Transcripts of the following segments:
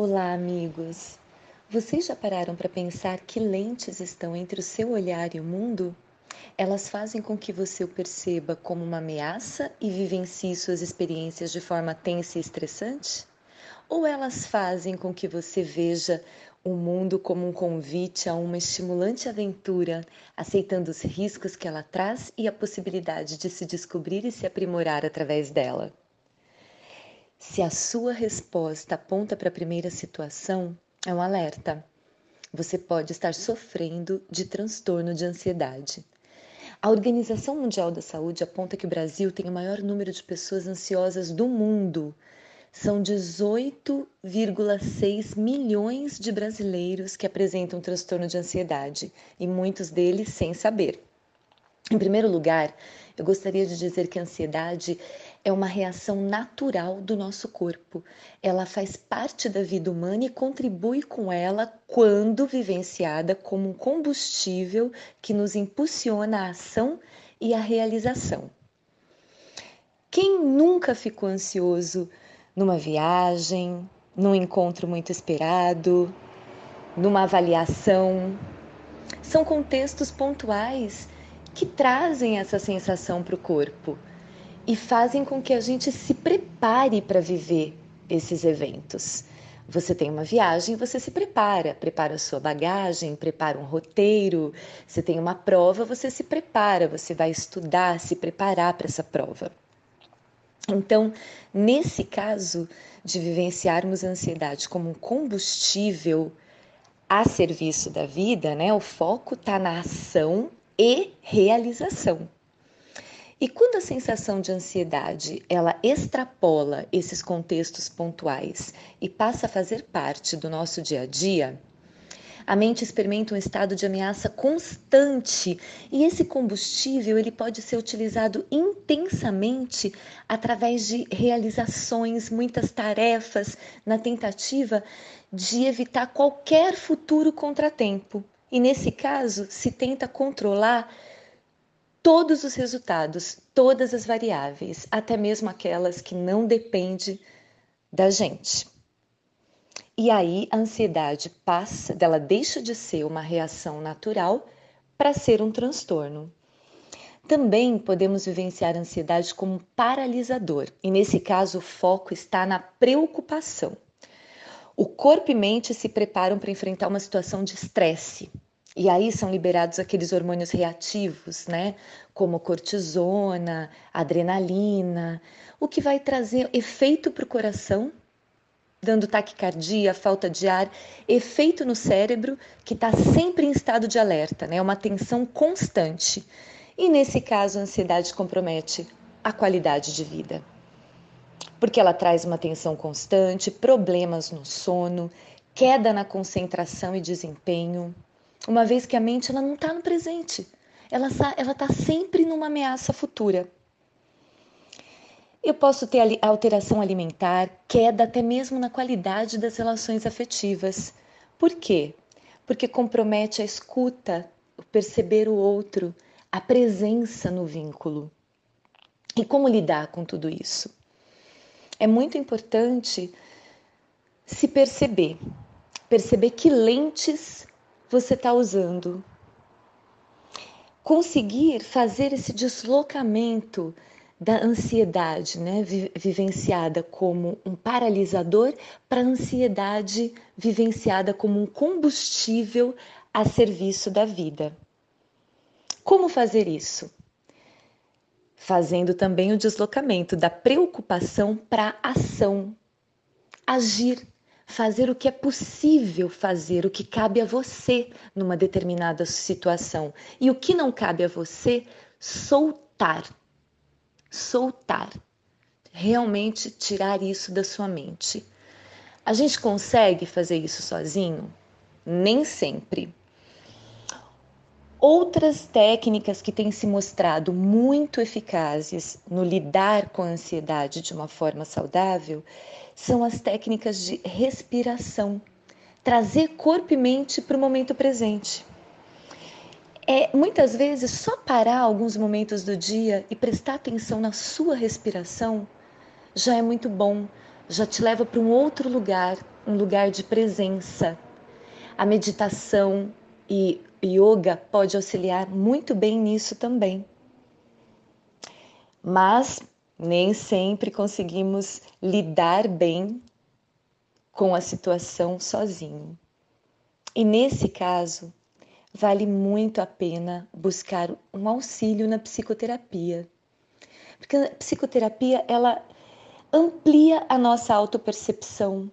Olá, amigos! Vocês já pararam para pensar que lentes estão entre o seu olhar e o mundo? Elas fazem com que você o perceba como uma ameaça e vivencie suas experiências de forma tensa e estressante? Ou elas fazem com que você veja o mundo como um convite a uma estimulante aventura, aceitando os riscos que ela traz e a possibilidade de se descobrir e se aprimorar através dela? Se a sua resposta aponta para a primeira situação, é um alerta. Você pode estar sofrendo de transtorno de ansiedade. A Organização Mundial da Saúde aponta que o Brasil tem o maior número de pessoas ansiosas do mundo. São 18,6 milhões de brasileiros que apresentam transtorno de ansiedade e muitos deles sem saber. Em primeiro lugar, eu gostaria de dizer que a ansiedade é uma reação natural do nosso corpo. Ela faz parte da vida humana e contribui com ela quando vivenciada como um combustível que nos impulsiona a ação e a realização. Quem nunca ficou ansioso numa viagem, num encontro muito esperado, numa avaliação? São contextos pontuais que trazem essa sensação para o corpo e fazem com que a gente se prepare para viver esses eventos. Você tem uma viagem, você se prepara, prepara a sua bagagem, prepara um roteiro. Você tem uma prova, você se prepara, você vai estudar, se preparar para essa prova. Então, nesse caso de vivenciarmos a ansiedade como um combustível a serviço da vida, né? O foco está na ação e realização. E quando a sensação de ansiedade ela extrapola esses contextos pontuais e passa a fazer parte do nosso dia a dia, a mente experimenta um estado de ameaça constante e esse combustível ele pode ser utilizado intensamente através de realizações, muitas tarefas, na tentativa de evitar qualquer futuro contratempo. E nesse caso, se tenta controlar todos os resultados, todas as variáveis, até mesmo aquelas que não dependem da gente. E aí a ansiedade passa, dela deixa de ser uma reação natural para ser um transtorno. Também podemos vivenciar a ansiedade como paralisador, e nesse caso o foco está na preocupação. O corpo e mente se preparam para enfrentar uma situação de estresse. E aí são liberados aqueles hormônios reativos, né? Como cortisona, adrenalina, o que vai trazer efeito para o coração, dando taquicardia, falta de ar, efeito no cérebro, que está sempre em estado de alerta, né? Uma tensão constante. E nesse caso, a ansiedade compromete a qualidade de vida porque ela traz uma tensão constante, problemas no sono, queda na concentração e desempenho, uma vez que a mente ela não está no presente, ela está sempre numa ameaça futura. Eu posso ter alteração alimentar, queda até mesmo na qualidade das relações afetivas. Por quê? Porque compromete a escuta, o perceber o outro, a presença no vínculo. E como lidar com tudo isso? é muito importante se perceber, perceber que lentes você está usando. Conseguir fazer esse deslocamento da ansiedade, né, vivenciada como um paralisador, para a ansiedade vivenciada como um combustível a serviço da vida. Como fazer isso? fazendo também o deslocamento da preocupação para a ação. Agir, fazer o que é possível fazer, o que cabe a você numa determinada situação. E o que não cabe a você, soltar. Soltar. Realmente tirar isso da sua mente. A gente consegue fazer isso sozinho? Nem sempre. Outras técnicas que têm se mostrado muito eficazes no lidar com a ansiedade de uma forma saudável são as técnicas de respiração, trazer corpo e mente para o momento presente. É muitas vezes só parar alguns momentos do dia e prestar atenção na sua respiração já é muito bom, já te leva para um outro lugar, um lugar de presença. A meditação e yoga pode auxiliar muito bem nisso também. Mas nem sempre conseguimos lidar bem com a situação sozinho. E nesse caso, vale muito a pena buscar um auxílio na psicoterapia. Porque a psicoterapia, ela amplia a nossa autopercepção,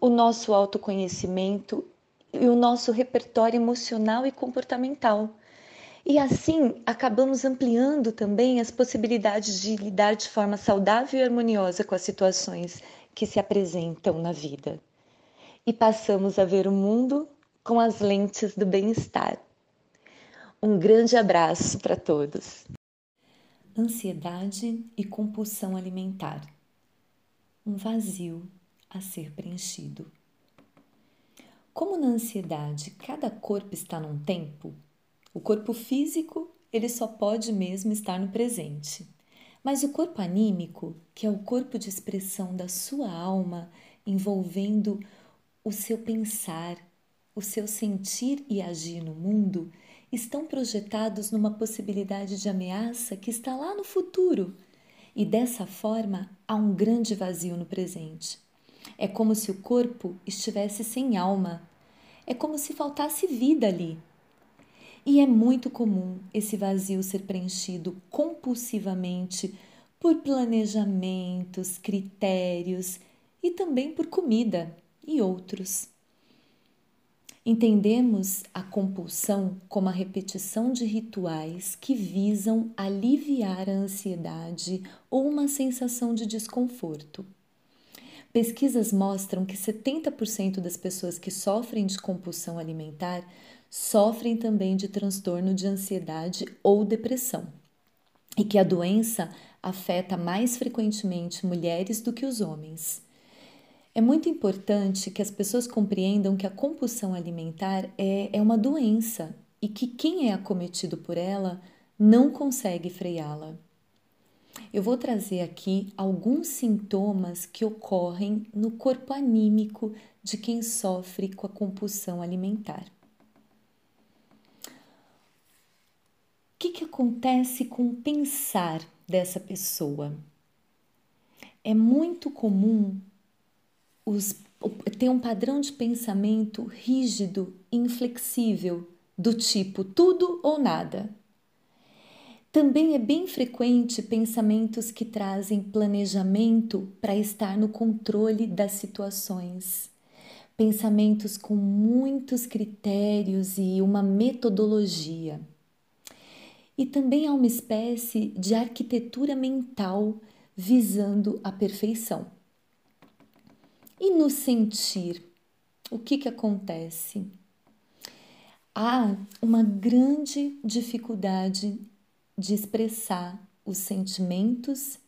o nosso autoconhecimento e o nosso repertório emocional e comportamental. E assim acabamos ampliando também as possibilidades de lidar de forma saudável e harmoniosa com as situações que se apresentam na vida. E passamos a ver o mundo com as lentes do bem-estar. Um grande abraço para todos. Ansiedade e compulsão alimentar. Um vazio a ser preenchido. Como na ansiedade cada corpo está num tempo, o corpo físico ele só pode mesmo estar no presente. Mas o corpo anímico, que é o corpo de expressão da sua alma, envolvendo o seu pensar, o seu sentir e agir no mundo, estão projetados numa possibilidade de ameaça que está lá no futuro. E dessa forma há um grande vazio no presente. É como se o corpo estivesse sem alma. É como se faltasse vida ali. E é muito comum esse vazio ser preenchido compulsivamente por planejamentos, critérios e também por comida e outros. Entendemos a compulsão como a repetição de rituais que visam aliviar a ansiedade ou uma sensação de desconforto. Pesquisas mostram que 70% das pessoas que sofrem de compulsão alimentar sofrem também de transtorno de ansiedade ou depressão, e que a doença afeta mais frequentemente mulheres do que os homens. É muito importante que as pessoas compreendam que a compulsão alimentar é, é uma doença e que quem é acometido por ela não consegue freá-la. Eu vou trazer aqui alguns sintomas que ocorrem no corpo anímico de quem sofre com a compulsão alimentar. que, que acontece com o pensar dessa pessoa? É muito comum os, ter um padrão de pensamento rígido, inflexível, do tipo tudo ou nada. Também é bem frequente pensamentos que trazem planejamento para estar no controle das situações. Pensamentos com muitos critérios e uma metodologia e também há uma espécie de arquitetura mental visando a perfeição. E no sentir, o que, que acontece? Há uma grande dificuldade de expressar os sentimentos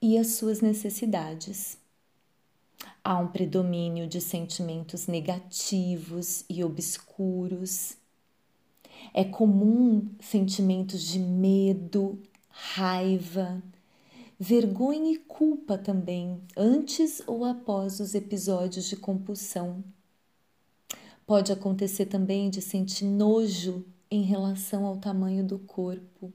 e as suas necessidades. Há um predomínio de sentimentos negativos e obscuros é comum sentimentos de medo, raiva, vergonha e culpa também, antes ou após os episódios de compulsão. Pode acontecer também de sentir nojo em relação ao tamanho do corpo.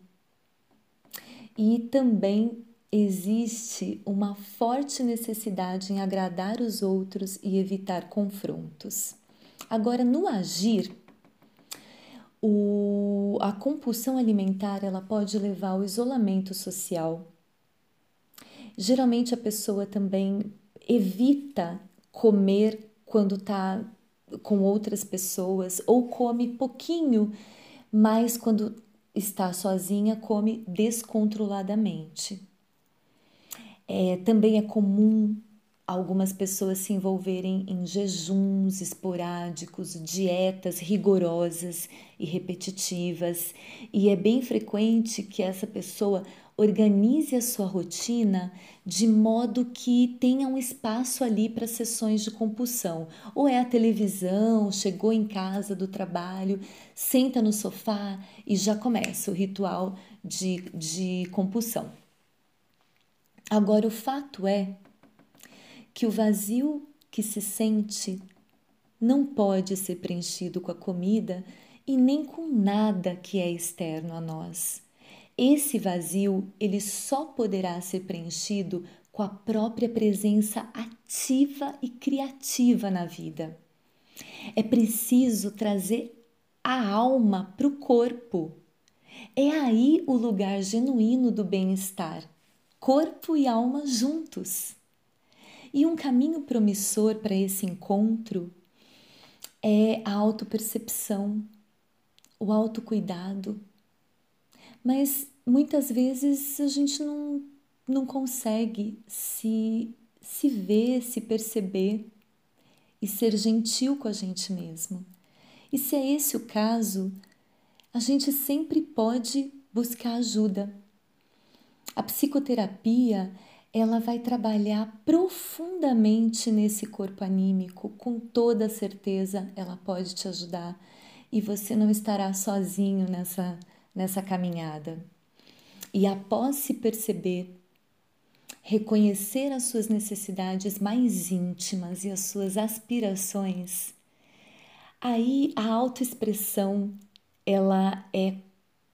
E também existe uma forte necessidade em agradar os outros e evitar confrontos. Agora, no agir, o, a compulsão alimentar ela pode levar ao isolamento social. Geralmente a pessoa também evita comer quando está com outras pessoas ou come pouquinho, mas quando está sozinha come descontroladamente. É, também é comum algumas pessoas se envolverem em jejuns esporádicos, dietas rigorosas e repetitivas, e é bem frequente que essa pessoa organize a sua rotina de modo que tenha um espaço ali para sessões de compulsão. Ou é a televisão, chegou em casa do trabalho, senta no sofá e já começa o ritual de, de compulsão. Agora, o fato é que o vazio que se sente não pode ser preenchido com a comida e nem com nada que é externo a nós. Esse vazio, ele só poderá ser preenchido com a própria presença ativa e criativa na vida. É preciso trazer a alma para o corpo. É aí o lugar genuíno do bem-estar, corpo e alma juntos. E um caminho promissor para esse encontro é a autopercepção, o autocuidado. Mas muitas vezes a gente não, não consegue se, se ver, se perceber e ser gentil com a gente mesmo. E se é esse o caso, a gente sempre pode buscar ajuda. A psicoterapia ela vai trabalhar profundamente nesse corpo anímico, com toda certeza ela pode te ajudar e você não estará sozinho nessa, nessa caminhada. E após se perceber, reconhecer as suas necessidades mais íntimas e as suas aspirações, aí a autoexpressão ela é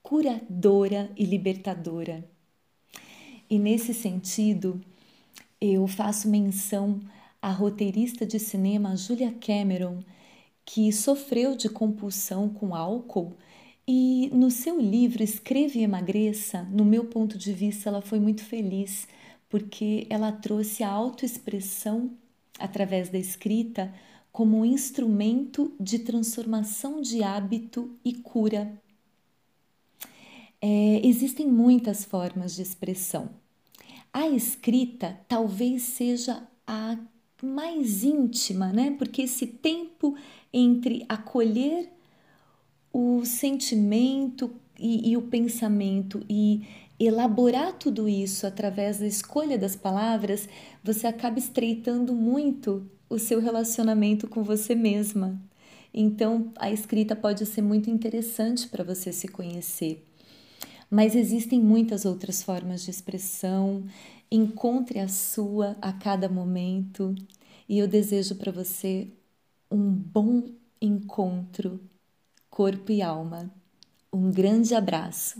curadora e libertadora e nesse sentido, eu faço menção à roteirista de cinema Julia Cameron, que sofreu de compulsão com álcool e no seu livro Escreva e Emagreça, no meu ponto de vista, ela foi muito feliz porque ela trouxe a autoexpressão através da escrita como um instrumento de transformação de hábito e cura é, existem muitas formas de expressão. A escrita talvez seja a mais íntima, né? Porque esse tempo entre acolher o sentimento e, e, o pensamento e elaborar tudo isso através da escolha das palavras, você acaba estreitando muito o seu relacionamento com você mesma. Então, a escrita pode ser muito interessante para você se conhecer. Mas existem muitas outras formas de expressão. Encontre a sua a cada momento e eu desejo para você um bom encontro, corpo e alma. Um grande abraço.